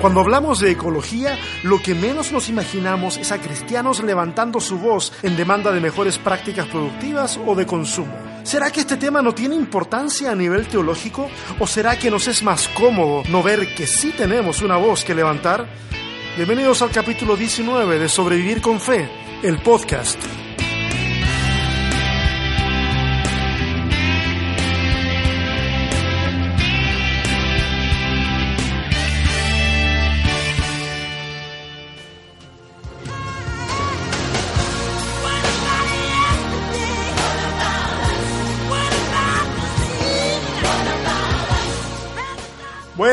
Cuando hablamos de ecología, lo que menos nos imaginamos es a cristianos levantando su voz en demanda de mejores prácticas productivas o de consumo. ¿Será que este tema no tiene importancia a nivel teológico? ¿O será que nos es más cómodo no ver que sí tenemos una voz que levantar? Bienvenidos al capítulo 19 de Sobrevivir con Fe, el podcast.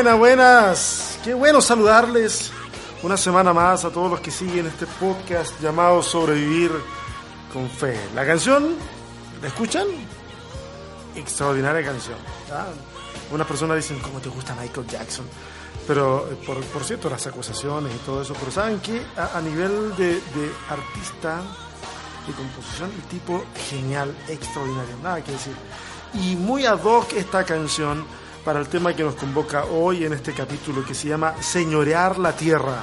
Buenas, buenas. Qué bueno saludarles una semana más a todos los que siguen este podcast llamado Sobrevivir con Fe. La canción, ¿la escuchan? Extraordinaria canción. ¿ah? Unas personas dicen, ¿cómo te gusta Michael Jackson? Pero, eh, por, por cierto, las acusaciones y todo eso. Pero ¿saben que a, nivel de, de artista, de composición, el tipo genial, extraordinario, nada que decir. Y muy ad hoc esta canción para el tema que nos convoca hoy en este capítulo que se llama Señorear la Tierra,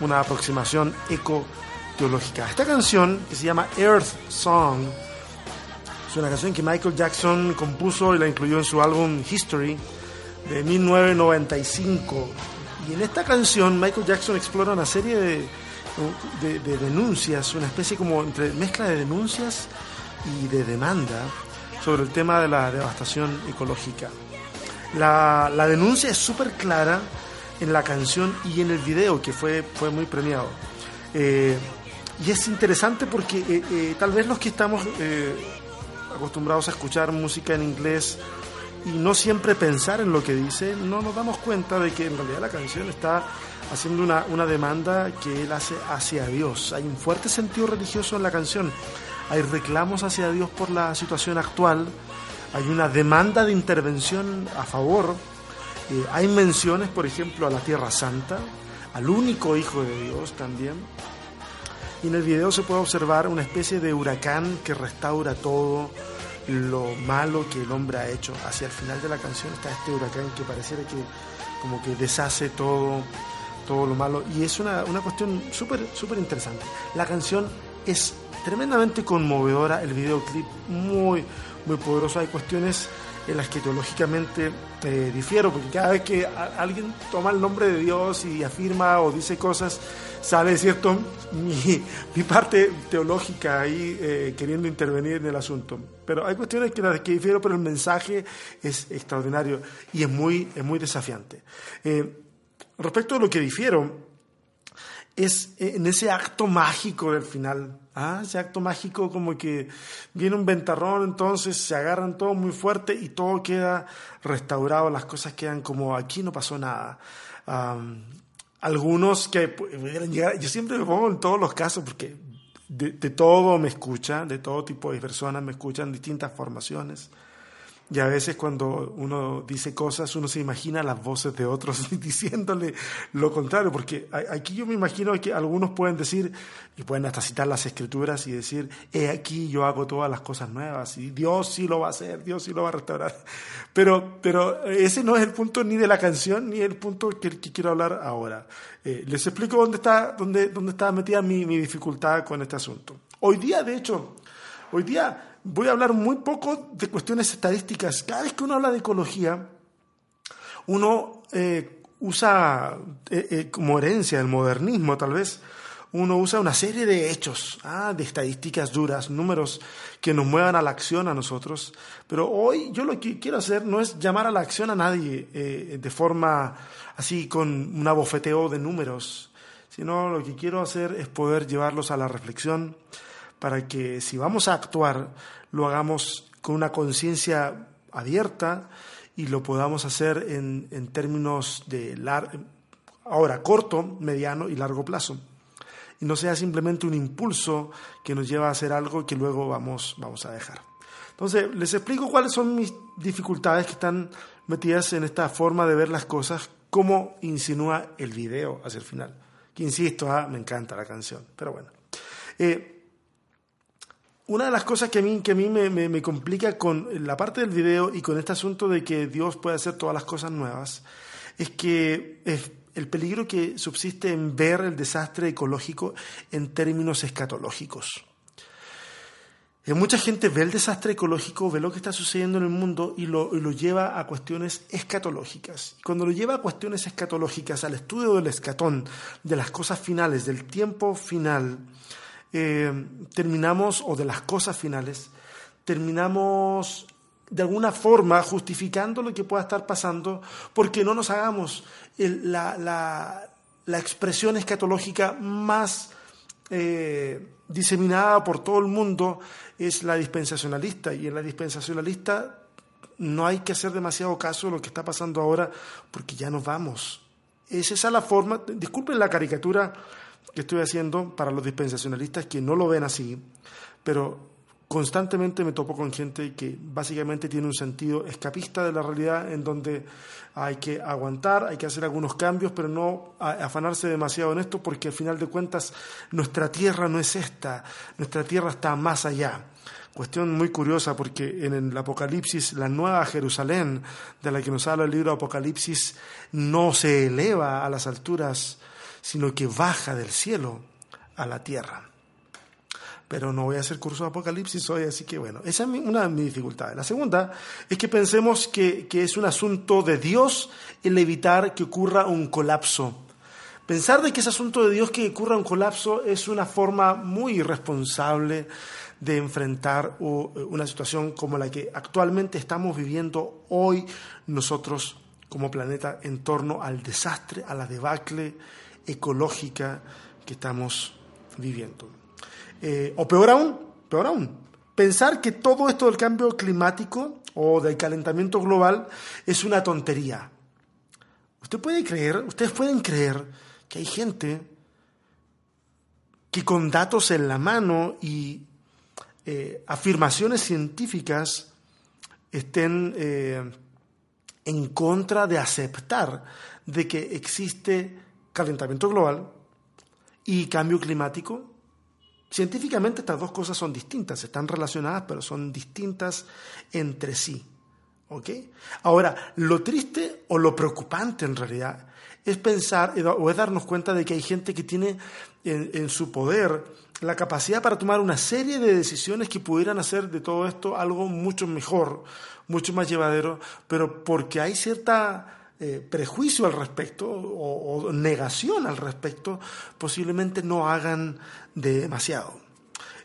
una aproximación eco-teológica. Esta canción, que se llama Earth Song, es una canción que Michael Jackson compuso y la incluyó en su álbum History de 1995. Y en esta canción Michael Jackson explora una serie de, de, de denuncias, una especie como entre mezcla de denuncias y de demanda sobre el tema de la devastación ecológica. La, la denuncia es súper clara en la canción y en el video, que fue, fue muy premiado. Eh, y es interesante porque eh, eh, tal vez los que estamos acostumbrados a escuchar música en inglés y no siempre pensar en lo que dice, no nos damos cuenta de que en realidad la canción está haciendo una, una demanda que él hace hacia Dios. Hay un fuerte sentido religioso en la canción. Hay reclamos hacia Dios por la situación actual hay una demanda de intervención a favor. Eh, hay menciones, por ejemplo, a la Tierra Santa, al único Hijo de Dios también. Y en el video se puede observar una especie de huracán que restaura todo lo malo que el hombre ha hecho. Hacia el final de la canción está este huracán que pareciera que como que deshace todo, todo lo malo. Y es una, una cuestión súper, súper interesante. La canción es tremendamente conmovedora, el videoclip muy, muy poderoso. Hay cuestiones en las que teológicamente eh, difiero, porque cada vez que alguien toma el nombre de Dios y afirma o dice cosas, sale, ¿cierto?, mi, parte teológica ahí eh, queriendo intervenir en el asunto. Pero hay cuestiones que las que difiero, pero el mensaje es extraordinario y es muy, es muy desafiante. Eh, respecto a lo que difiero, es en ese acto mágico del final. Ah, ese acto mágico como que viene un ventarrón, entonces se agarran todo muy fuerte y todo queda restaurado, las cosas quedan como aquí no pasó nada. Algunos que pudieran llegar, yo siempre me pongo en todos los casos porque de todo me escuchan, de todo tipo de personas me escuchan, distintas formaciones. Y a veces cuando uno dice cosas, uno se imagina las voces de otros diciéndole lo contrario, porque aquí yo me imagino que algunos pueden decir, y pueden hasta citar las escrituras y decir, he aquí yo hago todas las cosas nuevas, y Dios sí lo va a hacer, Dios sí lo va a restaurar. Pero, pero ese no es el punto ni de la canción, ni el punto que, que quiero hablar ahora. Eh, les explico dónde está, dónde, dónde está metida mi, mi dificultad con este asunto. Hoy día, de hecho, hoy día voy a hablar muy poco de cuestiones estadísticas. Cada vez que uno habla de ecología, uno eh, usa eh, eh, como herencia del modernismo, tal vez, uno usa una serie de hechos, ah, de estadísticas duras, números que nos muevan a la acción a nosotros. Pero hoy yo lo que quiero hacer no es llamar a la acción a nadie de forma así con un abofeteo de números, sino lo que quiero hacer es poder llevarlos a la reflexión para que si vamos a actuar, lo hagamos con una conciencia abierta y lo podamos hacer en, en términos de ahora corto, mediano y largo plazo. Y no sea simplemente un impulso que nos lleva a hacer algo que luego vamos, vamos a dejar. Entonces, les explico cuáles son mis dificultades que están metidas en esta forma de ver las cosas, como insinúa el video hacia el final. Que insisto, ah, me encanta la canción, pero bueno. Eh, una de las cosas que a mí, que a mí me, me, complica con la parte del video y con este asunto de que Dios puede hacer todas las cosas nuevas es que es, el peligro que subsiste en ver el desastre ecológico en términos escatológicos. Eh, mucha gente ve el desastre ecológico, ve lo que está sucediendo en el mundo y lo, lleva a cuestiones escatológicas. Y cuando lo lleva a cuestiones escatológicas, al estudio del escatón, de las cosas finales, del tiempo final, eh, terminamos, o de las cosas finales, terminamos de alguna forma justificando lo que pueda estar pasando, porque no nos hagamos la, la, expresión escatológica más eh, diseminada por todo el mundo es la dispensacionalista, y en la dispensacionalista no hay que hacer demasiado caso de lo que está pasando ahora, porque ya nos vamos. Es la forma, disculpen la caricatura que estoy haciendo para los dispensacionalistas que no lo ven así, pero constantemente me topo con gente que básicamente tiene un sentido escapista de la realidad en donde hay que aguantar, hay que hacer algunos cambios, pero no afanarse demasiado en esto porque al final de cuentas nuestra tierra no es esta, nuestra tierra está más allá. Cuestión muy curiosa porque en el Apocalipsis la nueva Jerusalén de la que nos habla el libro Apocalipsis no se eleva a las alturas, sino que baja del cielo a la tierra pero no voy a hacer curso de Apocalipsis hoy, así que bueno, esa es una de mis dificultades. La segunda es que pensemos que, que es un asunto de Dios el evitar que ocurra un colapso. Pensar de que es asunto de Dios que ocurra un colapso es una forma muy irresponsable de enfrentar una situación como la que actualmente estamos viviendo hoy nosotros como planeta en torno al desastre, a la debacle ecológica que estamos viviendo. Eh, o peor aún, peor aún, pensar que todo esto del cambio climático o del calentamiento global es una tontería. Usted puede creer, ustedes pueden creer que hay gente que con datos en la mano y eh, afirmaciones científicas estén eh, en contra de aceptar de que existe calentamiento global y cambio climático Científicamente estas dos cosas son distintas, están relacionadas, pero son distintas entre sí. ¿Ok? Ahora, lo triste o lo preocupante en realidad es pensar o es darnos cuenta de que hay gente que tiene en, en, su poder la capacidad para tomar una serie de decisiones que pudieran hacer de todo esto algo mucho mejor, mucho más llevadero, pero porque hay cierta eh, prejuicio al respecto o, negación al respecto, posiblemente no hagan demasiado.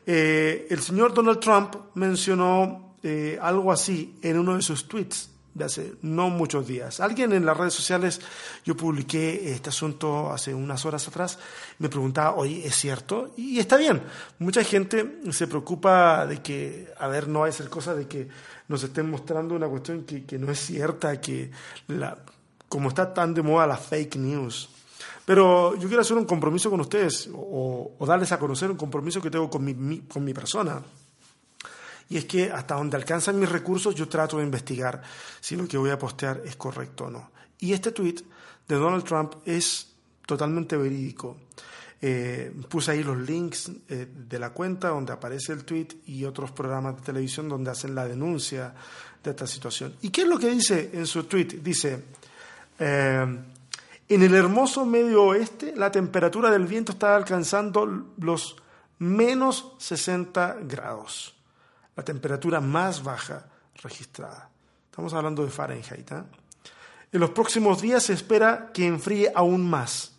Eh, el señor Donald Trump mencionó eh, algo así en uno de sus tweets de hace no muchos días. Alguien en las redes sociales, yo publiqué este asunto hace unas horas atrás, me preguntaba, oye, ¿es cierto? Y está bien, mucha gente se preocupa de que, a ver, no va a ser cosa de que nos estén mostrando una cuestión que, que no es cierta, que la, como está tan de moda la fake news. Pero yo quiero hacer un compromiso con ustedes o, darles a conocer un compromiso que tengo con mi, persona. Y es que hasta donde alcanzan mis recursos yo trato de investigar si lo que voy a postear es correcto o no. Y este tweet de Donald Trump es totalmente verídico. Eh, puse ahí los links eh, de la cuenta donde aparece el tweet y otros programas de televisión donde hacen la denuncia de esta situación. ¿Y qué es lo que dice en su tweet? Dice, eh, en el hermoso medio oeste, la temperatura del viento está alcanzando los menos 60 grados, la temperatura más baja registrada. Estamos hablando de Fahrenheit. ¿eh? En los próximos días se espera que enfríe aún más.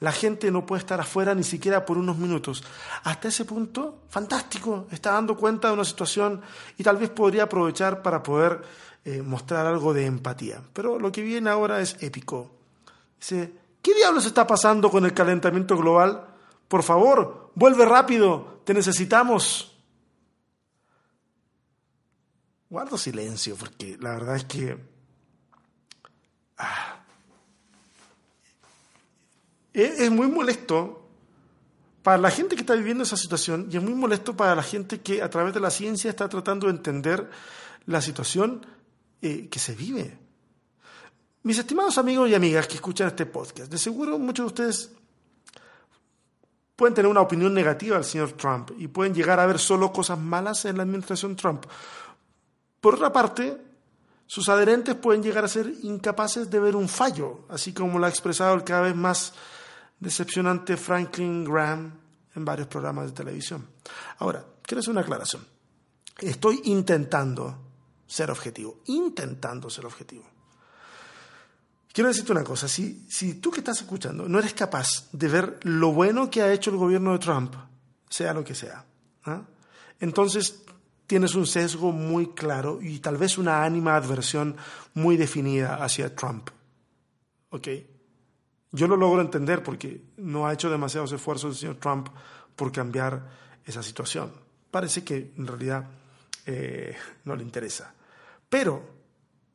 La gente no puede estar afuera ni siquiera por unos minutos. Hasta ese punto, fantástico, está dando cuenta de una situación y tal vez podría aprovechar para poder eh, mostrar algo de empatía. Pero lo que viene ahora es épico. Dice, ¿qué diablos está pasando con el calentamiento global? Por favor, vuelve rápido, te necesitamos. Guardo silencio porque la verdad es que... Ah, es muy molesto para la gente que está viviendo esa situación y es muy molesto para la gente que a través de la ciencia está tratando de entender la situación eh, que se vive. Mis estimados amigos y amigas que escuchan este podcast, de seguro muchos de ustedes pueden tener una opinión negativa del señor Trump y pueden llegar a ver solo cosas malas en la administración Trump. Por otra parte, sus adherentes pueden llegar a ser incapaces de ver un fallo, así como lo ha expresado el cada vez más decepcionante Franklin Graham en varios programas de televisión. Ahora, quiero hacer una aclaración. Estoy intentando ser objetivo, intentando ser objetivo. Quiero decirte una cosa, si, si tú que estás escuchando no eres capaz de ver lo bueno que ha hecho el gobierno de Trump, sea lo que sea, ¿ah? entonces tienes un sesgo muy claro y tal vez una ánima adversión muy definida hacia Trump. ¿Ok? Yo lo logro entender porque no ha hecho demasiados esfuerzos el señor Trump por cambiar esa situación. Parece que en realidad eh, no le interesa. Pero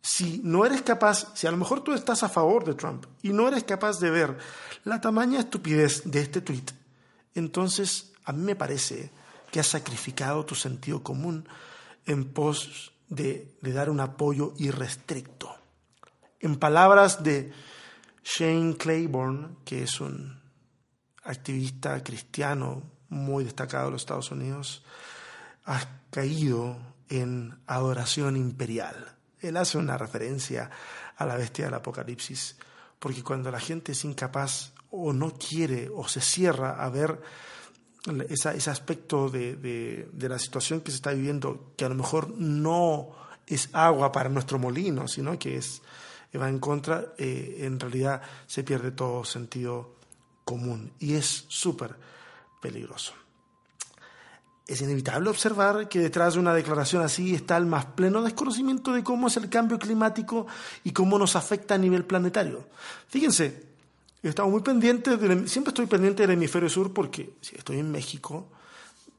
si no eres capaz, si a lo mejor tú estás a favor de Trump y no eres capaz de ver la tamaña estupidez de este tweet, entonces a mí me parece que has sacrificado tu sentido común en pos de, dar un apoyo irrestricto. En palabras de Shane Claiborne, que es un activista cristiano muy destacado de los Estados Unidos, has caído en adoración imperial. Él hace una referencia a la bestia del Apocalipsis, porque cuando la gente es incapaz o no quiere o se cierra a ver ese aspecto de, la situación que se está viviendo, que a lo mejor no es agua para nuestro molino, sino que es va en contra, eh, en realidad se pierde todo sentido común y es súper peligroso. Es inevitable observar que detrás de una declaración así está el más pleno desconocimiento de cómo es el cambio climático y cómo nos afecta a nivel planetario. Fíjense, Estamos muy pendientes, siempre estoy pendiente del hemisferio sur porque estoy en México,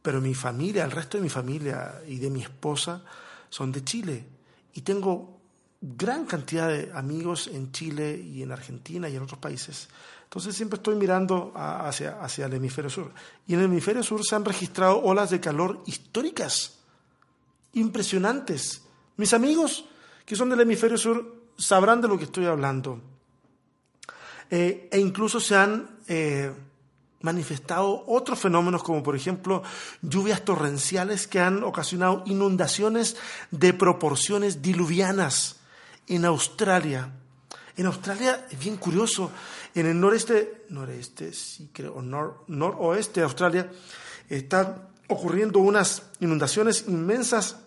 pero mi familia, el resto de mi familia y de mi esposa son de Chile. Y tengo gran cantidad de amigos en Chile y en Argentina y en otros países. Entonces siempre estoy mirando hacia, hacia el hemisferio sur. Y en el hemisferio sur se han registrado olas de calor históricas, impresionantes. Mis amigos que son del hemisferio sur sabrán de lo que estoy hablando. Eh, e incluso se han eh, manifestado otros fenómenos como por ejemplo lluvias torrenciales que han ocasionado inundaciones de proporciones diluvianas en Australia. En Australia es bien curioso, en el noreste, noreste, sí creo, noroeste de Australia, están ocurriendo unas inundaciones inmensas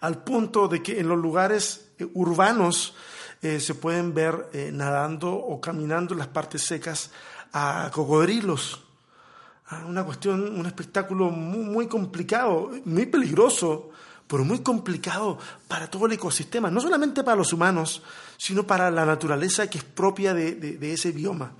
al punto de que en los lugares eh, urbanos eh, se pueden ver eh, nadando o caminando en las partes secas a cocodrilos. Ah, una cuestión, un espectáculo muy complicado, muy peligroso, pero muy complicado para todo el ecosistema, no solamente para los humanos, sino para la naturaleza que es propia de, ese bioma.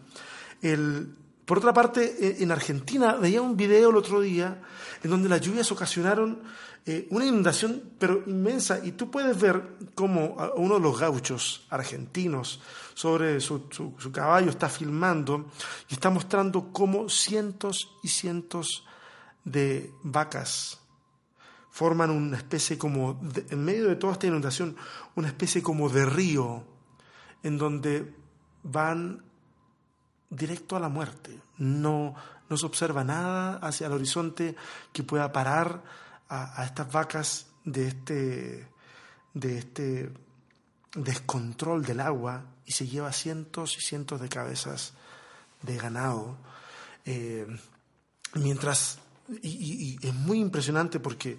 Por otra parte, eh, en Argentina veía un video el otro día en donde las lluvias ocasionaron eh, una inundación, pero inmensa, y tú puedes ver cómo uno de los gauchos argentinos sobre su, caballo está filmando y está mostrando cómo cientos y cientos de vacas forman una especie como, en medio de toda esta inundación, una especie como de río en donde van directo a la muerte. No, no se observa nada hacia el horizonte que pueda parar a, estas vacas de este, de este descontrol del agua y se lleva cientos y cientos de cabezas de ganado. Eh, mientras, y, es muy impresionante porque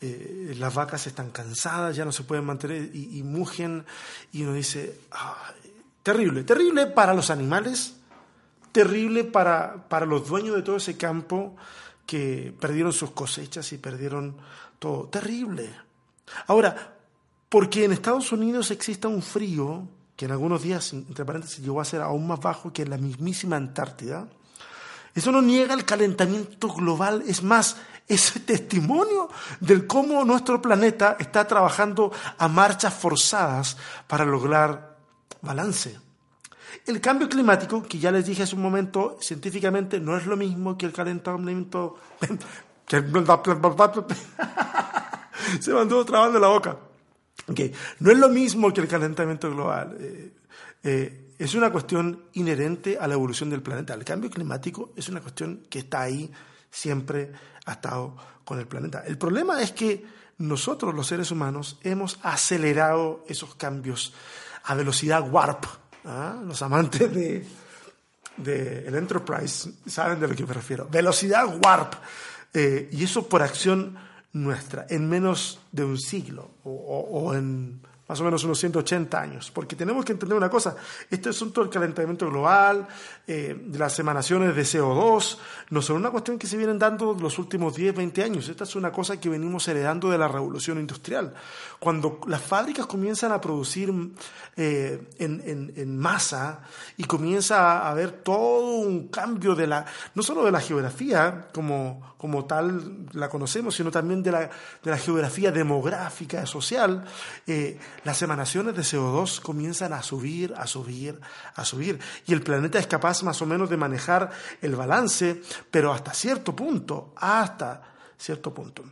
eh, las vacas están cansadas, ya no se pueden mantener y, mugen y uno dice, terrible, terrible para los animales, terrible para, para los dueños de todo ese campo que perdieron sus cosechas y perdieron todo. Terrible. Ahora, porque en Estados Unidos exista un frío que en algunos días, entre paréntesis, llegó a ser aún más bajo que en la mismísima Antártida, eso no niega el calentamiento global, es más, es testimonio del cómo nuestro planeta está trabajando a marchas forzadas para lograr balance. El cambio climático, que ya les dije hace un momento, científicamente no es lo mismo que el calentamiento... Se mandó trabando la boca. No es lo mismo que el calentamiento global. Eh, eh, es una cuestión inherente a la evolución del planeta. El cambio climático es una cuestión que está ahí, siempre ha estado con el planeta. El problema es que nosotros los seres humanos hemos acelerado esos cambios a velocidad warp. ¿ah? Los amantes de, de el Enterprise saben de lo que me refiero. Velocidad warp. Eh, y eso por acción nuestra, en menos de un siglo o en más o menos unos 180 años, porque tenemos que entender una cosa, este asunto del calentamiento global, eh, de las emanaciones de CO2, no son una cuestión que se vienen dando los últimos 10, 20 años, esta es una cosa que venimos heredando de la revolución industrial. Cuando las fábricas comienzan a producir eh, en, en, masa y comienza a haber todo un cambio de la, no solo de la geografía como, como tal la conocemos, sino también de la, de la geografía demográfica, social, eh, las emanaciones de CO2 comienzan a subir, a subir, a subir. Y el planeta es capaz más o menos de manejar el balance, pero hasta cierto punto, hasta cierto punto.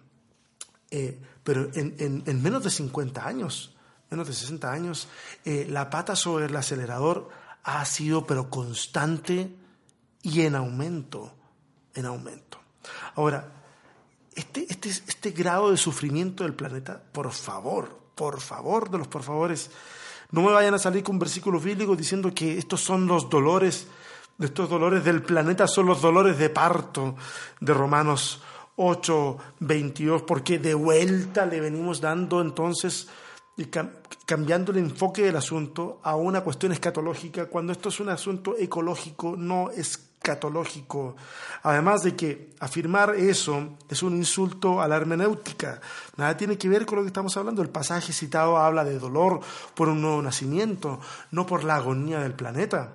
Eh, pero en, menos de 50 años, menos de 60 años, eh, la pata sobre el acelerador ha sido pero constante y en aumento, en aumento. Ahora, este, este, este grado de sufrimiento del planeta, por favor, por favor de los por favores, no me vayan a salir con versículos bíblicos diciendo que estos son los dolores, estos dolores del planeta son los dolores de parto de Romanos 8, 22, porque de vuelta le venimos dando entonces cambiando el enfoque del asunto a una cuestión escatológica, cuando esto es un asunto ecológico, no es catológico. Además de que afirmar eso es un insulto a la hermenéutica. Nada tiene que ver con lo que estamos hablando. El pasaje citado habla de dolor por un nuevo nacimiento, no por la agonía del planeta.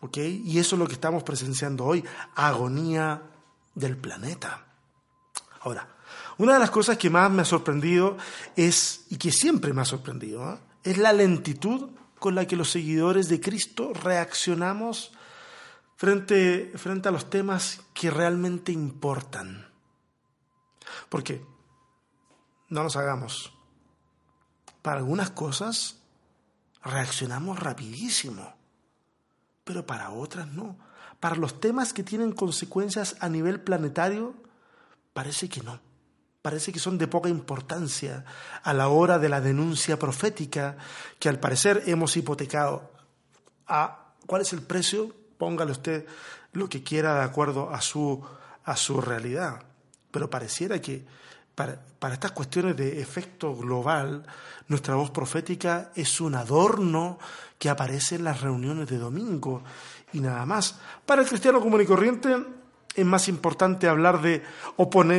¿Ok? Y eso es lo que estamos presenciando hoy, agonía del planeta. Ahora, una de las cosas que más me ha sorprendido es, y que siempre me ha sorprendido, ¿eh? es la lentitud con la que los seguidores de Cristo reaccionamos frente, frente a los temas que realmente importan. Porque, no nos hagamos, para algunas cosas reaccionamos rapidísimo, pero para otras no. Para los temas que tienen consecuencias a nivel planetario, parece que no. Parece que son de poca importancia a la hora de la denuncia profética que al parecer hemos hipotecado. ¿A ¿Cuál es el precio? Póngale usted lo que quiera de acuerdo a su, a su realidad. Pero pareciera que para, para estas cuestiones de efecto global, nuestra voz profética es un adorno que aparece en las reuniones de domingo y nada más. Para el cristiano común y corriente, es más importante hablar de,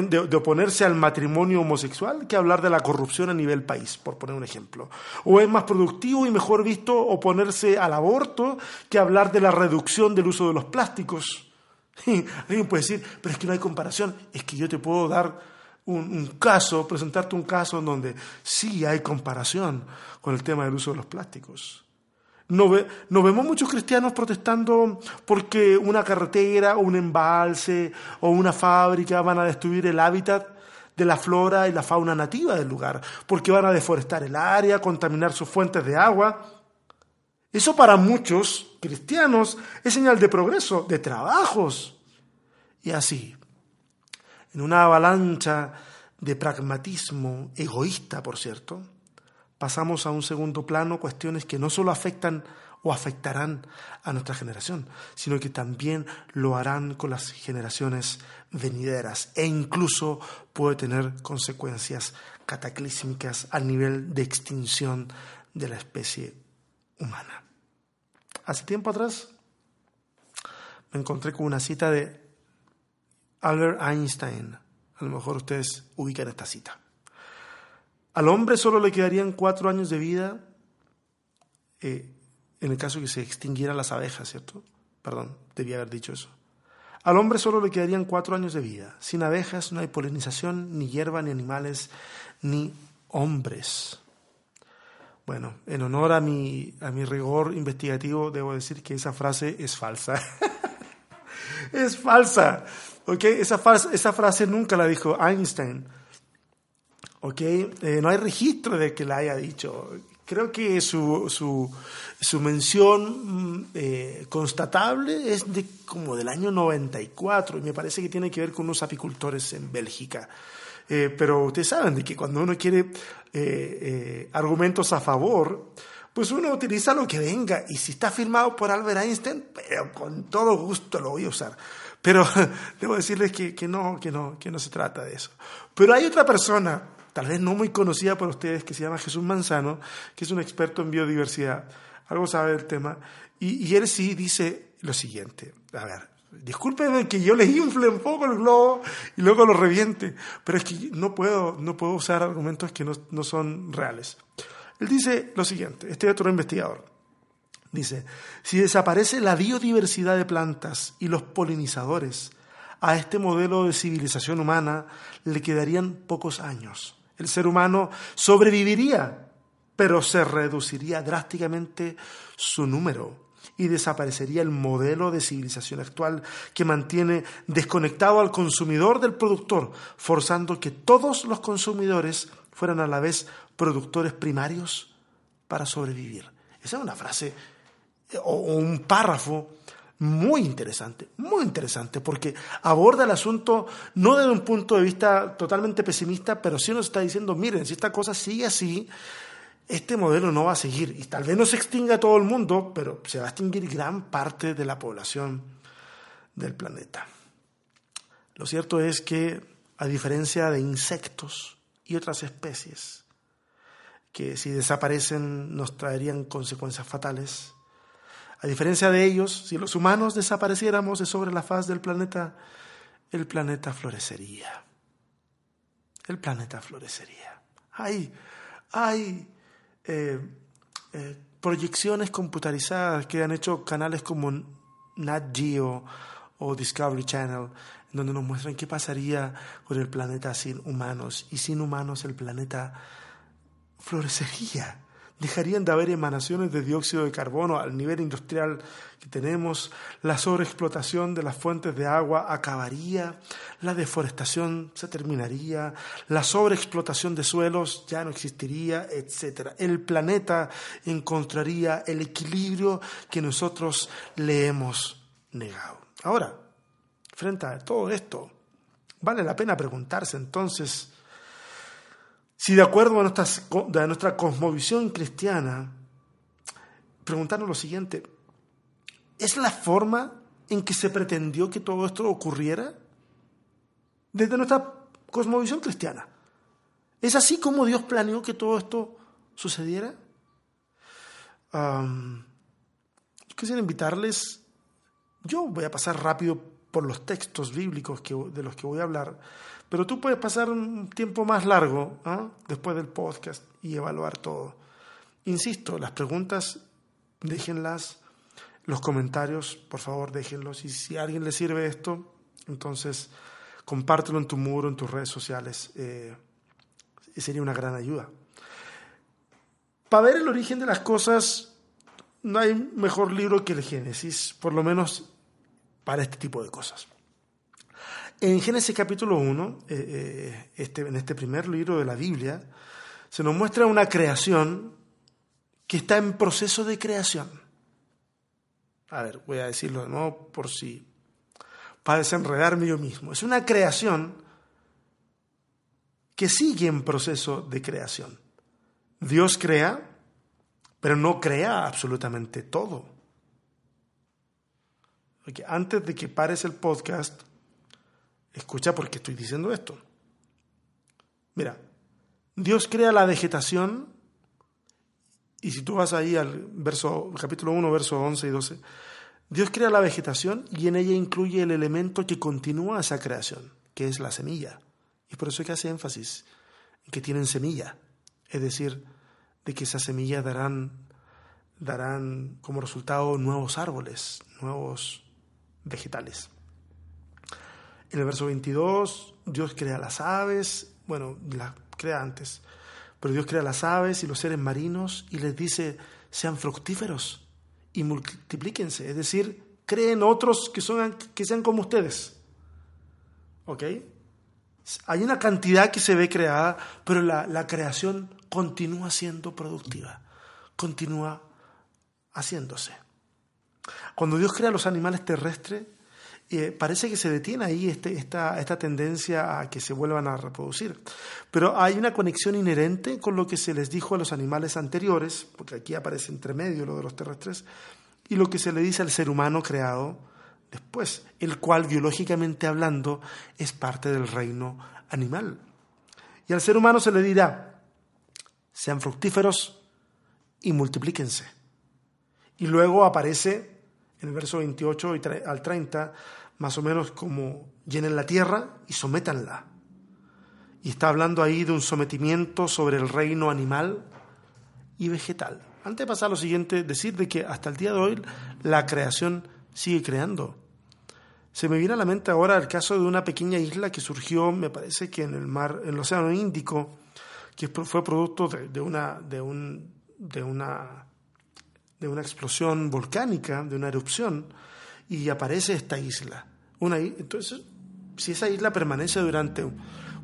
de, oponerse al matrimonio homosexual que hablar de la corrupción a nivel país, por poner un ejemplo. O es más productivo y mejor visto oponerse al aborto que hablar de la reducción del uso de los plásticos. alguien puede decir, pero es que no hay comparación. Es que yo te puedo dar un caso, presentarte un caso en donde sí hay comparación con el tema del uso de los plásticos. No, vemos muchos cristianos protestando porque una carretera o un embalse o una fábrica van a destruir el hábitat de la flora y la fauna nativa del lugar, porque van a deforestar el área, contaminar sus fuentes de agua. Eso para muchos cristianos es señal de progreso, de trabajos. Y así, en una avalancha de pragmatismo egoísta, por cierto, pasamos a un segundo plano cuestiones que no solo afectan o afectarán a nuestra generación, sino que también lo harán con las generaciones venideras e incluso puede tener consecuencias cataclísmicas al nivel de extinción de la especie humana. Hace tiempo atrás me encontré con una cita de Albert Einstein. A lo mejor ustedes ubican esta cita. Al hombre solo le quedarían cuatro años de vida eh, en el caso que se extinguieran las abejas, ¿cierto? Perdón, debía haber dicho eso. Al hombre solo le quedarían cuatro años de vida. Sin abejas no hay polinización, ni hierba, ni animales, ni hombres. Bueno, en honor a mi, a mi rigor investigativo, debo decir que esa frase es falsa. es falsa. ¿ok? Esa, esa frase nunca la dijo Einstein. ¿Ok? Eh, no hay registro de que la haya dicho. Creo que su, su, su mención mm, eh, constatable es de como del año 94 y me parece que tiene que ver con unos apicultores en Bélgica. Eh, pero ustedes saben de que cuando uno quiere eh, argumentos a favor, pues uno utiliza lo que venga. Y si está firmado por Albert Einstein, pero con todo gusto lo voy a usar. Pero debo decirles que, que, no, que, no, que no se trata de eso. Pero hay otra persona, tal vez no muy conocida por ustedes, que se llama Jesús Manzano, que es un experto en biodiversidad. Algo sabe del tema. Y, él sí dice lo siguiente. A ver, Discúlpeme que yo le infle un poco el globo y luego lo reviente, pero es que no puedo, no puedo usar argumentos que no, no son reales. Él dice lo siguiente, este otro investigador, dice, si desaparece la biodiversidad de plantas y los polinizadores, a este modelo de civilización humana le quedarían pocos años. El ser humano sobreviviría, pero se reduciría drásticamente su número y desaparecería el modelo de civilización actual que mantiene desconectado al consumidor del productor, forzando que todos los consumidores fueran a la vez productores primarios para sobrevivir. Esa es una frase o un párrafo muy interesante, muy interesante, porque aborda el asunto no desde un punto de vista totalmente pesimista, pero sí nos está diciendo, miren, si esta cosa sigue así, este modelo no va a seguir y tal vez no se extinga todo el mundo, pero se va a extinguir gran parte de la población del planeta. Lo cierto es que, a diferencia de insectos y otras especies, que si desaparecen nos traerían consecuencias fatales, a diferencia de ellos, si los humanos desapareciéramos de sobre la faz del planeta, el planeta florecería. El planeta florecería. Hay, hay eh, eh, proyecciones computarizadas que han hecho canales como Nat Geo o Discovery Channel, donde nos muestran qué pasaría con el planeta sin humanos. Y sin humanos el planeta florecería dejarían de haber emanaciones de dióxido de carbono al nivel industrial que tenemos, la sobreexplotación de las fuentes de agua acabaría, la deforestación se terminaría, la sobreexplotación de suelos ya no existiría, etc. El planeta encontraría el equilibrio que nosotros le hemos negado. Ahora, frente a todo esto, vale la pena preguntarse entonces, si de acuerdo a, nuestra cosmovisión cristiana, preguntarnos lo siguiente, ¿es la forma en que se pretendió que todo esto ocurriera? Desde nuestra cosmovisión cristiana. ¿Es así como Dios planeó que todo esto sucediera? yo quisiera invitarles, yo voy a pasar rápido por los textos bíblicos de los que voy a hablar, pero tú puedes pasar un tiempo más largo ¿ah? después del podcast y evaluar todo. Insisto, las preguntas déjenlas, los comentarios, por favor, déjenlos. Y si a alguien le sirve esto, entonces compártelo en tu muro, en tus redes sociales. Eh, sería una gran ayuda. Para ver el origen de las cosas, no hay mejor libro que el Génesis, por lo menos para este tipo de cosas. En Génesis capítulo 1, eh, eh, este, en este primer libro de la Biblia, se nos muestra una creación que está en proceso de creación. A ver, voy a decirlo de nuevo por si, para desenredarme yo mismo. Es una creación que sigue en proceso de creación. Dios crea, pero no crea absolutamente todo. Porque antes de que pares el podcast, Escucha por qué estoy diciendo esto. Mira, Dios crea la vegetación y si tú vas ahí al verso, capítulo 1, verso 11 y 12, Dios crea la vegetación y en ella incluye el elemento que continúa esa creación, que es la semilla. Y por eso es que hace énfasis en que tienen semilla, es decir, de que esas semillas darán, darán como resultado nuevos árboles, nuevos vegetales. En el verso 22, Dios crea las aves, bueno, las crea antes, pero Dios crea las aves y los seres marinos y les dice, sean fructíferos y multiplíquense, es decir, creen otros que, son, que sean como ustedes. ¿Ok? Hay una cantidad que se ve creada, pero la, la creación continúa siendo productiva, continúa haciéndose. Cuando Dios crea los animales terrestres, eh, parece que se detiene ahí este, esta, esta tendencia a que se vuelvan a reproducir. Pero hay una conexión inherente con lo que se les dijo a los animales anteriores, porque aquí aparece entre medio lo de los terrestres, y lo que se le dice al ser humano creado después, el cual biológicamente hablando es parte del reino animal. Y al ser humano se le dirá, sean fructíferos y multiplíquense. Y luego aparece en el verso 28 al 30 más o menos como llenen la tierra y sométanla. Y está hablando ahí de un sometimiento sobre el reino animal y vegetal. Antes de pasar a lo siguiente, decir de que hasta el día de hoy la creación sigue creando. Se me viene a la mente ahora el caso de una pequeña isla que surgió, me parece que en el mar, en el Océano Índico, que fue producto de, una, de, un, de, una, de una explosión volcánica, de una erupción, y aparece esta isla entonces, si esa isla permanece durante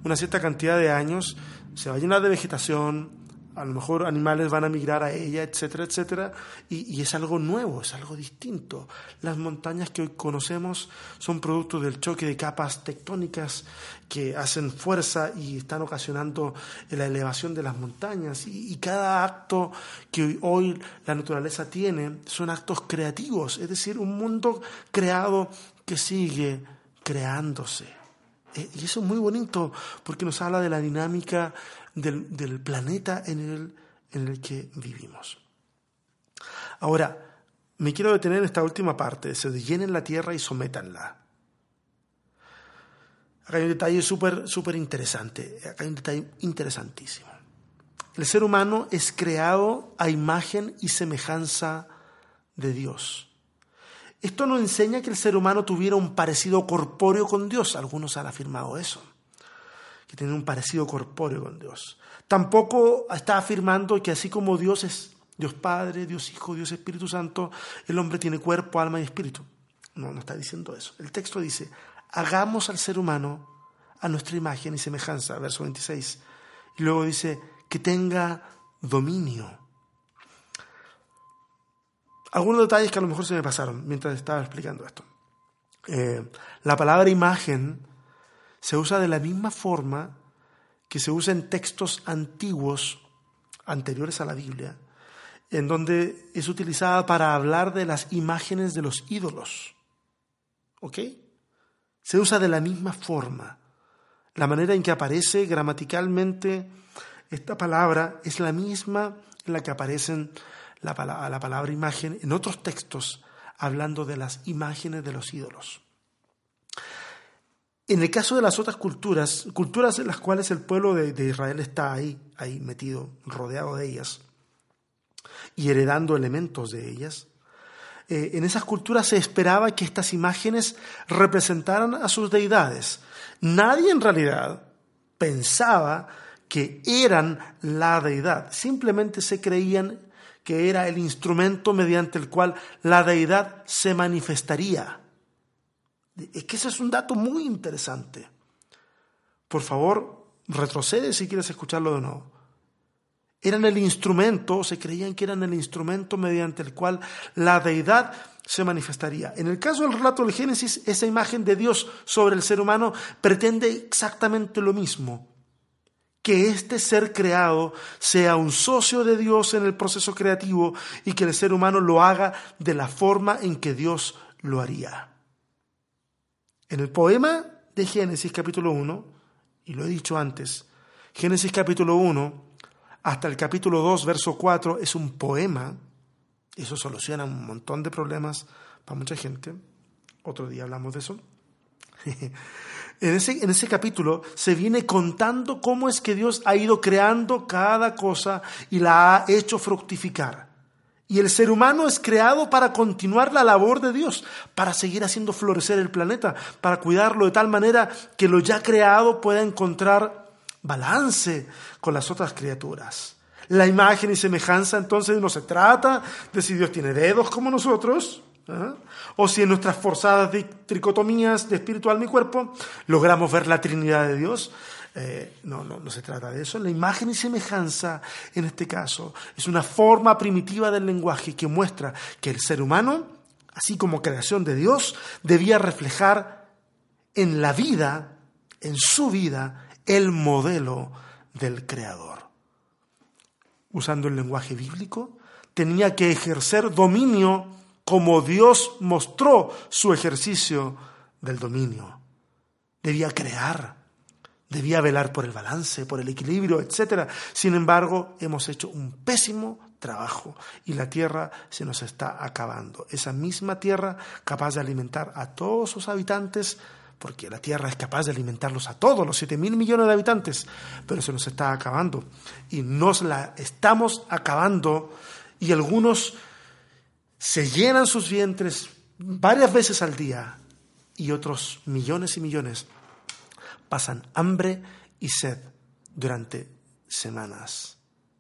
una cierta cantidad de años, se va a llenar de vegetación, a lo mejor animales van a migrar a ella, etcétera, etcétera, y, es algo nuevo, es algo distinto. Las montañas que hoy conocemos son producto del choque de capas tectónicas que hacen fuerza y están ocasionando la elevación de las montañas, y, y cada acto que hoy la naturaleza tiene son actos creativos, es decir, un mundo creado que sigue creándose. Eh, y eso es muy bonito porque nos habla de la dinámica del, planeta en el, en el que vivimos. Ahora, me quiero detener en esta última parte, se llenen la tierra y sométanla. Acá hay un detalle súper súper interesante, acá hay un detalle interesantísimo. El ser humano es creado a imagen y semejanza de Dios. Esto no enseña que el ser humano tuviera un parecido corpóreo con Dios. Algunos han afirmado eso, que tiene un parecido corpóreo con Dios. Tampoco está afirmando que así como Dios es Dios Padre, Dios Hijo, Dios Espíritu Santo, el hombre tiene cuerpo, alma y espíritu. No, no está diciendo eso. El texto dice, hagamos al ser humano a nuestra imagen y semejanza, verso 26. Y luego dice, que tenga dominio algunos detalles que a lo mejor se me pasaron mientras estaba explicando esto. Eh, la palabra imagen se usa de la misma forma que se usa en textos antiguos, anteriores a la Biblia, en donde es utilizada para hablar de las imágenes de los ídolos. ¿Ok? Se usa de la misma forma. La manera en que aparece gramaticalmente esta palabra es la misma en la que aparecen la, la palabra imagen en otros textos hablando de las imágenes de los ídolos. En el caso de las otras culturas, culturas en las cuales el pueblo de, Israel está ahí, ahí metido, rodeado de ellas, y heredando elementos de ellas, eh, en esas culturas se esperaba que estas imágenes representaran a sus deidades. Nadie en realidad pensaba que eran la deidad, simplemente se creían que era el instrumento mediante el cual la deidad se manifestaría. Es que ese es un dato muy interesante. Por favor, retrocede si quieres escucharlo de nuevo. Eran el instrumento, se creían que eran el instrumento mediante el cual la deidad se manifestaría. En el caso del relato del Génesis, esa imagen de Dios sobre el ser humano pretende exactamente lo mismo que este ser creado sea un socio de Dios en el proceso creativo y que el ser humano lo haga de la forma en que Dios lo haría. En el poema de Génesis capítulo 1, y lo he dicho antes, Génesis capítulo 1 hasta el capítulo 2, verso 4 es un poema, eso soluciona un montón de problemas para mucha gente, otro día hablamos de eso. En ese, en ese capítulo se viene contando cómo es que Dios ha ido creando cada cosa y la ha hecho fructificar. Y el ser humano es creado para continuar la labor de Dios, para seguir haciendo florecer el planeta, para cuidarlo de tal manera que lo ya creado pueda encontrar balance con las otras criaturas. La imagen y semejanza entonces no se trata de si Dios tiene dedos como nosotros, o si en nuestras forzadas tricotomías de espíritu, alma y cuerpo logramos ver la Trinidad de Dios. Eh, no, no, no se trata de eso. La imagen y semejanza, en este caso, es una forma primitiva del lenguaje que muestra que el ser humano así como creación de Dios, debía reflejar en la vida, en su vida, el modelo del Creador. Usando el lenguaje bíblico, tenía que ejercer dominio como Dios mostró su ejercicio del dominio. Debía crear, debía velar por el balance, por el equilibrio, etc. Sin embargo, hemos hecho un pésimo trabajo y la tierra se nos está acabando. Esa misma tierra capaz de alimentar a todos sus habitantes, porque la tierra es capaz de alimentarlos a todos los 7 mil millones de habitantes, pero se nos está acabando y nos la estamos acabando y algunos se llenan sus vientres varias veces al día y otros millones y millones pasan hambre y sed durante semanas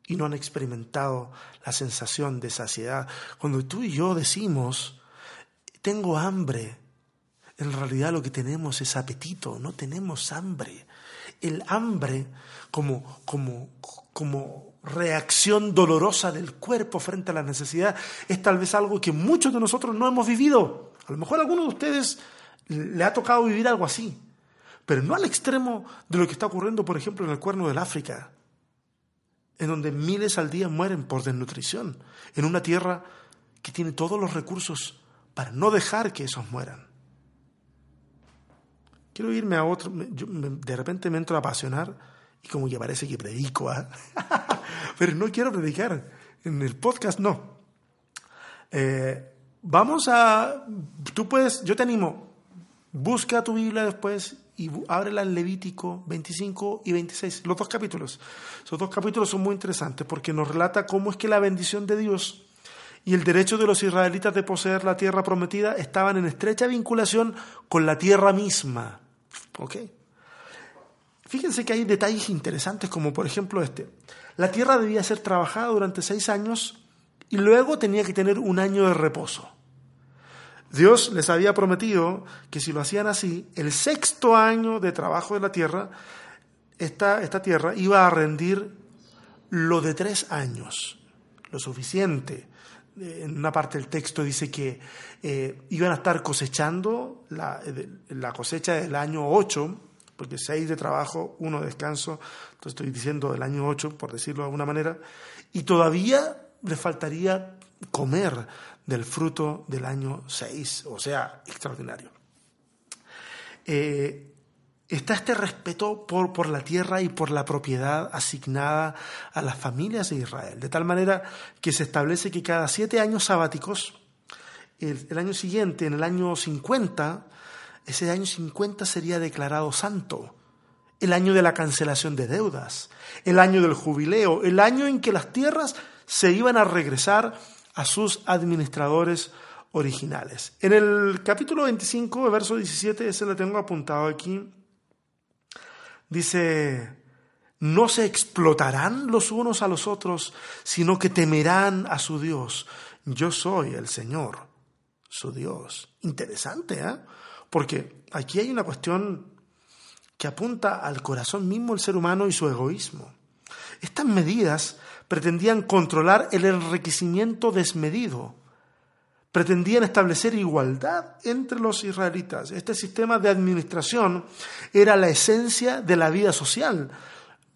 y no han experimentado la sensación de saciedad. Cuando tú y yo decimos, tengo hambre, en realidad lo que tenemos es apetito, no tenemos hambre. El hambre como, como, como reacción dolorosa del cuerpo frente a la necesidad es tal vez algo que muchos de nosotros no hemos vivido. A lo mejor a alguno de ustedes le ha tocado vivir algo así pero no al extremo de lo que está ocurriendo, por ejemplo, en el cuerno del África, en donde miles al día mueren por desnutrición, en una tierra que tiene todos los recursos para no dejar que esos mueran. Quiero irme a otro, de repente me entro a apasionar y como que parece que predico, ¿ah? pero no quiero predicar, en el podcast no. Eh, vamos a, tú puedes, yo te animo, busca tu Biblia después y ábrela en Levítico 25 y 26, los dos capítulos. Esos dos capítulos son muy interesantes porque nos relata cómo es que la bendición de Dios y el derecho de los israelitas de poseer la tierra prometida estaban en estrecha vinculación con la tierra misma. ¿Ok? Fíjense que hay detalles interesantes como por ejemplo este. La tierra debía ser trabajada durante seis años y luego tenía que tener un año de reposo. Dios les había prometido que si lo hacían así, el sexto año de trabajo de la tierra, esta, esta tierra iba a rendir lo de tres años, lo suficiente. En una parte del texto dice que eh, iban a estar cosechando la, la cosecha del año ocho, porque seis de trabajo, uno de descanso, entonces estoy diciendo del año ocho, por decirlo de alguna manera, y todavía le faltaría comer del fruto del año 6, o sea, extraordinario. Eh, está este respeto por, por, la tierra y por la propiedad asignada a las familias de Israel, de tal manera que se establece que cada siete años sabáticos, el año siguiente, en el año 50, ese año 50 sería declarado santo, el año de la cancelación de deudas, el año del jubileo, el año en que las tierras se iban a regresar a sus administradores originales. En el capítulo 25, verso 17, ese lo tengo apuntado aquí, dice, no se explotarán los unos a los otros, sino que temerán a su Dios. Yo soy el Señor, su Dios. Interesante, ¿eh? Porque aquí hay una cuestión que apunta al corazón mismo del ser humano y su egoísmo. Estas medidas pretendían controlar el enriquecimiento desmedido, pretendían establecer igualdad entre los israelitas. Este sistema de administración era la esencia de la vida social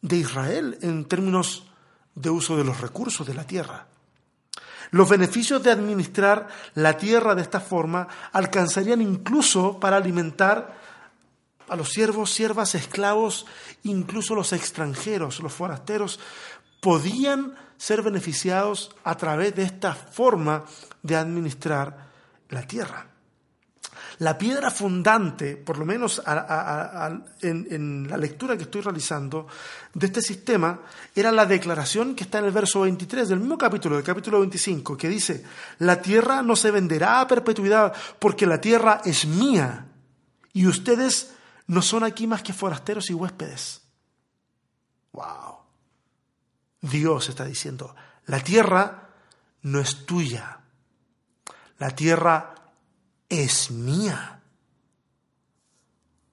de Israel en términos de uso de los recursos de la tierra. Los beneficios de administrar la tierra de esta forma alcanzarían incluso para alimentar a los siervos, siervas, esclavos, incluso los extranjeros, los forasteros, podían ser beneficiados a través de esta forma de administrar la tierra. La piedra fundante, por lo menos en, la lectura que estoy realizando de este sistema, era la declaración que está en el verso 23 del mismo capítulo, del capítulo 25, que dice, la tierra no se venderá a perpetuidad porque la tierra es mía y ustedes no son aquí más que forasteros y huéspedes. ¡Wow! Dios está diciendo, la tierra no es tuya, la tierra es mía.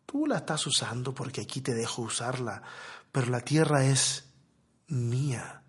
Tú la estás usando porque aquí te dejo usarla, pero la tierra es mía.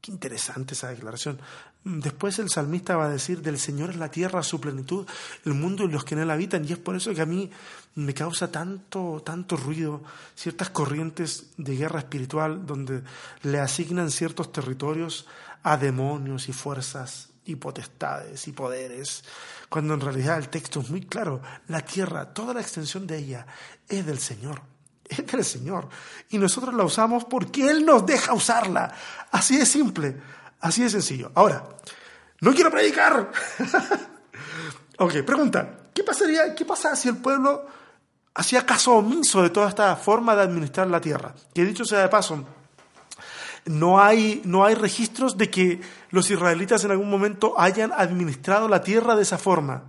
Qué interesante esa declaración. Después el salmista va a decir, del Señor es la tierra, su plenitud, el mundo y los que en él habitan. Y es por eso que a mí me causa tanto, tanto ruido ciertas corrientes de guerra espiritual donde le asignan ciertos territorios a demonios y fuerzas y potestades y poderes, cuando en realidad el texto es muy claro, la tierra, toda la extensión de ella es del Señor, es del Señor, y nosotros la usamos porque Él nos deja usarla, así de simple, así de sencillo. Ahora, no quiero predicar. ok, pregunta, ¿qué pasaría, qué pasa si el pueblo hacía caso omiso de toda esta forma de administrar la tierra? Que dicho sea de paso, no hay, no hay registros de que los israelitas en algún momento hayan administrado la tierra de esa forma.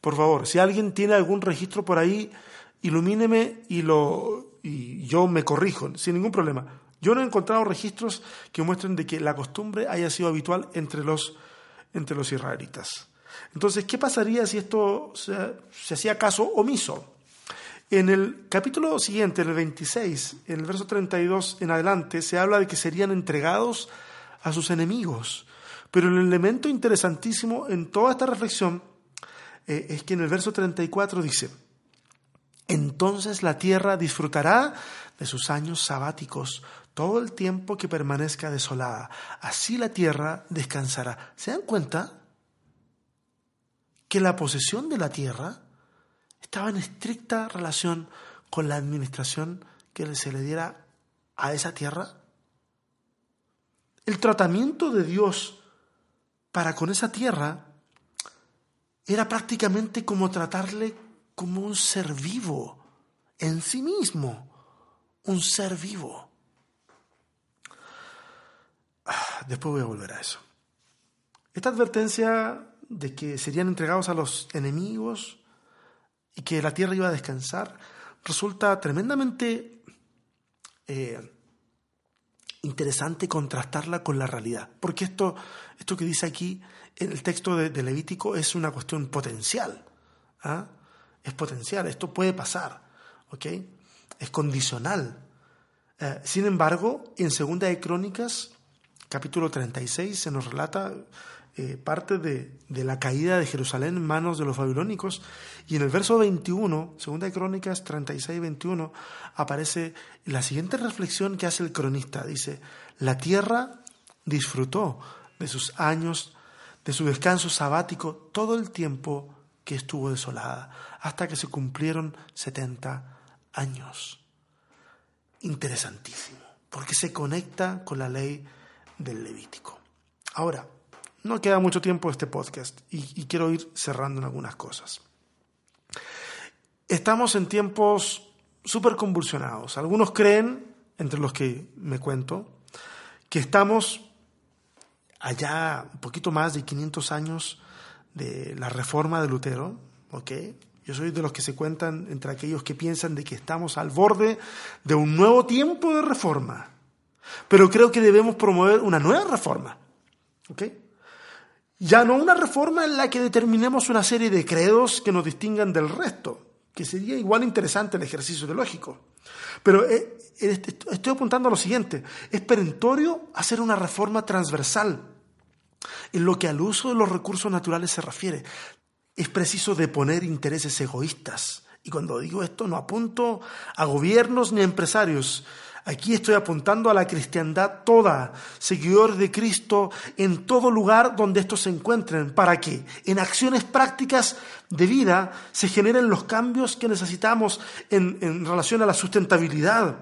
Por favor, si alguien tiene algún registro por ahí, ilumíneme y, lo, y yo me corrijo, sin ningún problema. Yo no he encontrado registros que muestren de que la costumbre haya sido habitual entre los, entre los israelitas. Entonces, ¿qué pasaría si esto se, se hacía caso omiso? En el capítulo siguiente, en el 26, en el verso 32 en adelante, se habla de que serían entregados a sus enemigos. Pero el elemento interesantísimo en toda esta reflexión eh, es que en el verso 34 dice, entonces la tierra disfrutará de sus años sabáticos todo el tiempo que permanezca desolada. Así la tierra descansará. ¿Se dan cuenta? Que la posesión de la tierra estaba en estricta relación con la administración que se le diera a esa tierra. El tratamiento de Dios para con esa tierra era prácticamente como tratarle como un ser vivo en sí mismo, un ser vivo. Ah, después voy a volver a eso. Esta advertencia de que serían entregados a los enemigos y que la tierra iba a descansar, resulta tremendamente eh, interesante contrastarla con la realidad. Porque esto, esto que dice aquí en el texto de, Levítico es una cuestión potencial. ¿ah? Es potencial, esto puede pasar. ¿ok? Es condicional. Eh, sin embargo, en Segunda de Crónicas, capítulo 36, se nos relata eh, parte de, la caída de Jerusalén en manos de los babilónicos. Y en el verso 21, segunda de Crónicas 36, 21, aparece la siguiente reflexión que hace el cronista. Dice, la tierra disfrutó de sus años, de su descanso sabático, todo el tiempo que estuvo desolada, hasta que se cumplieron 70 años. Interesantísimo, porque se conecta con la ley del Levítico. Ahora, no queda mucho tiempo este podcast y, quiero ir cerrando en algunas cosas. Estamos en tiempos súper convulsionados. Algunos creen, entre los que me cuento, que estamos allá un poquito más de 500 años de la reforma de Lutero, ¿ok? Yo soy de los que se cuentan entre aquellos que piensan de que estamos al borde de un nuevo tiempo de reforma. Pero creo que debemos promover una nueva reforma, ¿ok? Ya no una reforma en la que determinemos una serie de credos que nos distingan del resto, que sería igual interesante el ejercicio teológico. Pero eh, estoy apuntando a lo siguiente, es perentorio hacer una reforma transversal en lo que al uso de los recursos naturales se refiere. Es preciso deponer intereses egoístas. Y cuando digo esto no apunto a gobiernos ni a empresarios, Aquí estoy apuntando a la cristiandad toda, seguidor de Cristo en todo lugar donde estos se encuentren, para que en acciones prácticas de vida se generen los cambios que necesitamos en, en relación a la sustentabilidad,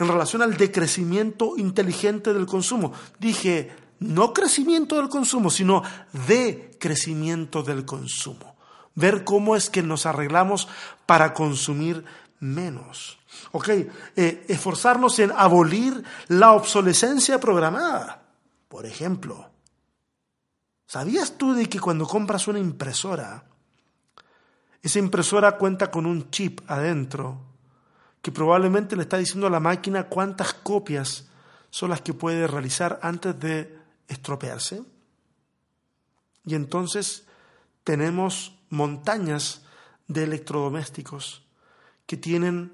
en relación al decrecimiento inteligente del consumo. Dije, no crecimiento del consumo, sino decrecimiento del consumo. Ver cómo es que nos arreglamos para consumir menos. ¿ok? Eh, esforzarnos en abolir la obsolescencia programada. Por ejemplo, ¿sabías tú de que cuando compras una impresora, esa impresora cuenta con un chip adentro que probablemente le está diciendo a la máquina cuántas copias son las que puede realizar antes de estropearse? Y entonces tenemos montañas de electrodomésticos que tienen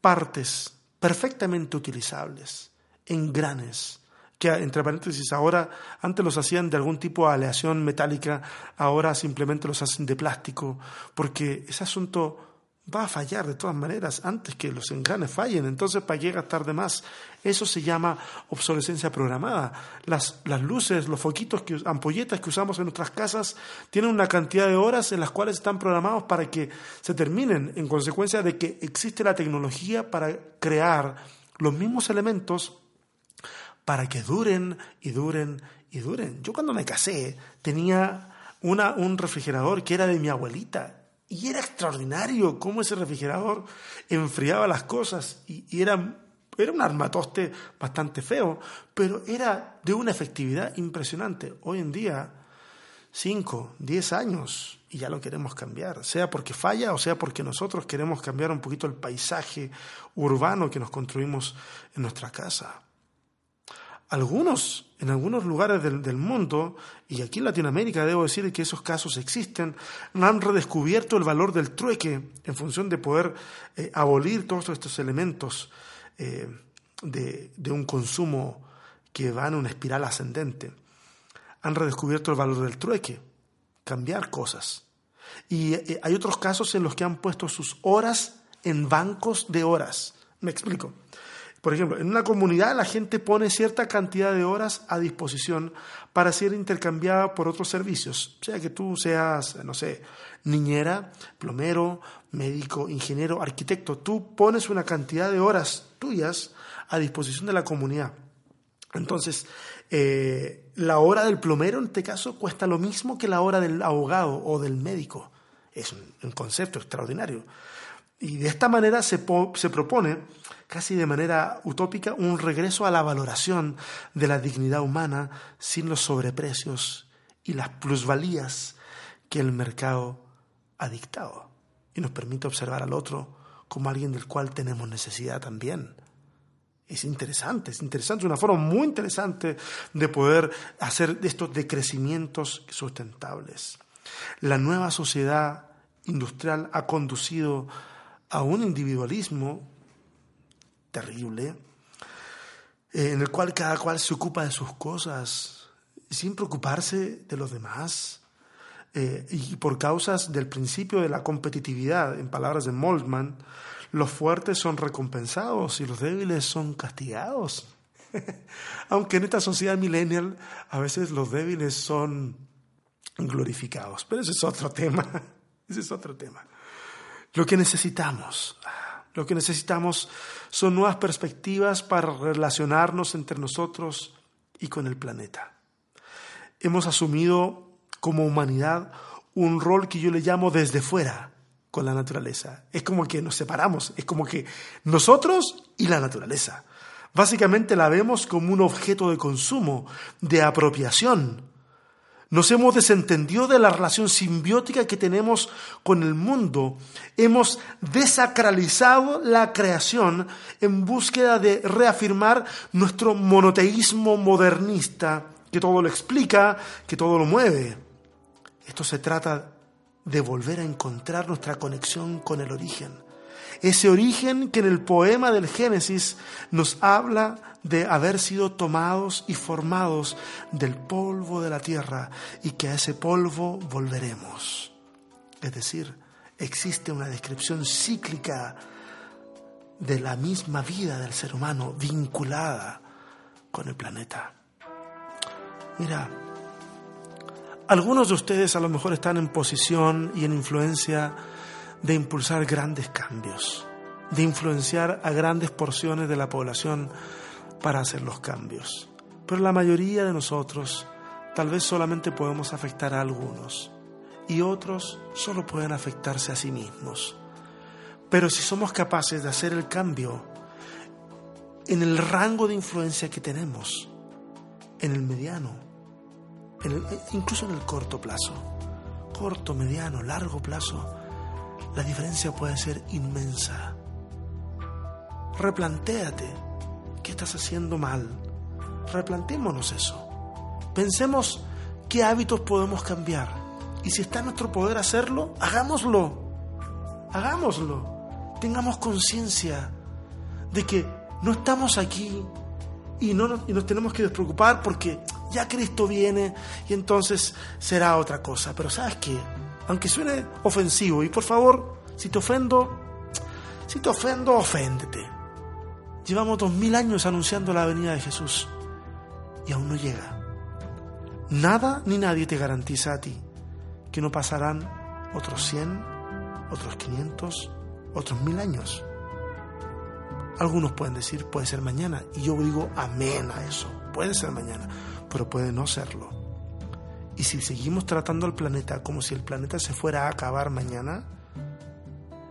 partes perfectamente utilizables, engranes, que entre paréntesis ahora, antes los hacían de algún tipo de aleación metálica, ahora simplemente los hacen de plástico, porque ese asunto va a fallar de todas maneras antes que los engranes fallen. Entonces, ¿para qué gastar más? Eso se llama obsolescencia programada. Las, las luces, los foquitos, que, ampolletas que usamos en nuestras casas tienen una cantidad de horas en las cuales están programados para que se terminen, en consecuencia de que existe la tecnología para crear los mismos elementos para que duren y duren y duren. Yo cuando me casé tenía una, un refrigerador que era de mi abuelita y era extraordinario cómo ese refrigerador enfriaba las cosas y, era, era un armatoste bastante feo, pero era de una efectividad impresionante. Hoy en día, 5, 10 años y ya lo queremos cambiar, sea porque falla o sea porque nosotros queremos cambiar un poquito el paisaje urbano que nos construimos en nuestra casa. Algunos, en algunos lugares del, mundo, y aquí en Latinoamérica debo decir que esos casos existen, han redescubierto el valor del trueque en función de poder eh, abolir todos estos elementos eh, de, de un consumo que va en una espiral ascendente. Han redescubierto el valor del trueque, cambiar cosas. Y eh, hay otros casos en los que han puesto sus horas en bancos de horas. Me explico. Por ejemplo, en una comunidad la gente pone cierta cantidad de horas a disposición para ser intercambiada por otros servicios, sea que tú seas, no sé, niñera, plomero, médico, ingeniero, arquitecto, tú pones una cantidad de horas tuyas a disposición de la comunidad. Entonces, eh, la hora del plomero en este caso cuesta lo mismo que la hora del abogado o del médico. Es un, concepto extraordinario. Y de esta manera se, se propone casi de manera utópica, un regreso a la valoración de la dignidad humana sin los sobreprecios y las plusvalías que el mercado ha dictado y nos permite observar al otro como alguien del cual tenemos necesidad también. Es interesante, es interesante, es una forma muy interesante de poder hacer estos decrecimientos sustentables. La nueva sociedad industrial ha conducido a un individualismo terrible, eh, en el cual cada cual se ocupa de sus cosas sin preocuparse de los demás. Eh, y por causas del principio de la competitividad, en palabras de Moldman, los fuertes son recompensados y los débiles son castigados. Aunque en esta sociedad millennial a veces los débiles son glorificados, pero ese es otro tema, ese es otro tema. Lo que necesitamos lo que necesitamos son nuevas perspectivas para relacionarnos entre nosotros y con el planeta. Hemos asumido como humanidad un rol que yo le llamo desde fuera con la naturaleza. Es como que nos separamos, es como que nosotros y la naturaleza. Básicamente la vemos como un objeto de consumo, de apropiación, nos hemos desentendido de la relación simbiótica que tenemos con el mundo. Hemos desacralizado la creación en búsqueda de reafirmar nuestro monoteísmo modernista, que todo lo explica, que todo lo mueve. Esto se trata de volver a encontrar nuestra conexión con el origen. Ese origen que en el poema del Génesis nos habla de haber sido tomados y formados del polvo de la tierra y que a ese polvo volveremos. Es decir, existe una descripción cíclica de la misma vida del ser humano vinculada con el planeta. Mira, algunos de ustedes a lo mejor están en posición y en influencia de impulsar grandes cambios, de influenciar a grandes porciones de la población para hacer los cambios. Pero la mayoría de nosotros tal vez solamente podemos afectar a algunos y otros solo pueden afectarse a sí mismos. Pero si somos capaces de hacer el cambio en el rango de influencia que tenemos, en el mediano, incluso en el corto plazo, corto, mediano, largo plazo, la diferencia puede ser inmensa. Replantéate ¿Qué estás haciendo mal? Replantémonos eso. Pensemos qué hábitos podemos cambiar. Y si está en nuestro poder hacerlo, hagámoslo. Hagámoslo. Tengamos conciencia de que no estamos aquí y, no nos, y nos tenemos que despreocupar porque ya Cristo viene y entonces será otra cosa. Pero sabes qué, aunque suene ofensivo, y por favor, si te ofendo, si te ofendo, oféndete. Llevamos dos mil años anunciando la venida de Jesús y aún no llega. Nada ni nadie te garantiza a ti que no pasarán otros 100, otros 500, otros mil años. Algunos pueden decir, puede ser mañana, y yo digo amén a eso, puede ser mañana, pero puede no serlo. Y si seguimos tratando al planeta como si el planeta se fuera a acabar mañana,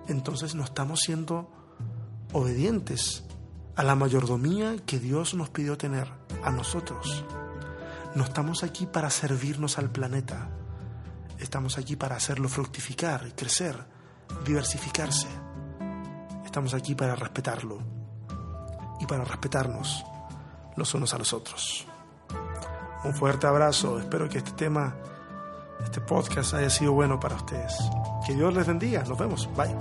entonces no estamos siendo obedientes a la mayordomía que Dios nos pidió tener a nosotros. No estamos aquí para servirnos al planeta, estamos aquí para hacerlo fructificar, crecer, diversificarse. Estamos aquí para respetarlo y para respetarnos los unos a los otros. Un fuerte abrazo, espero que este tema, este podcast haya sido bueno para ustedes. Que Dios les bendiga, nos vemos, bye.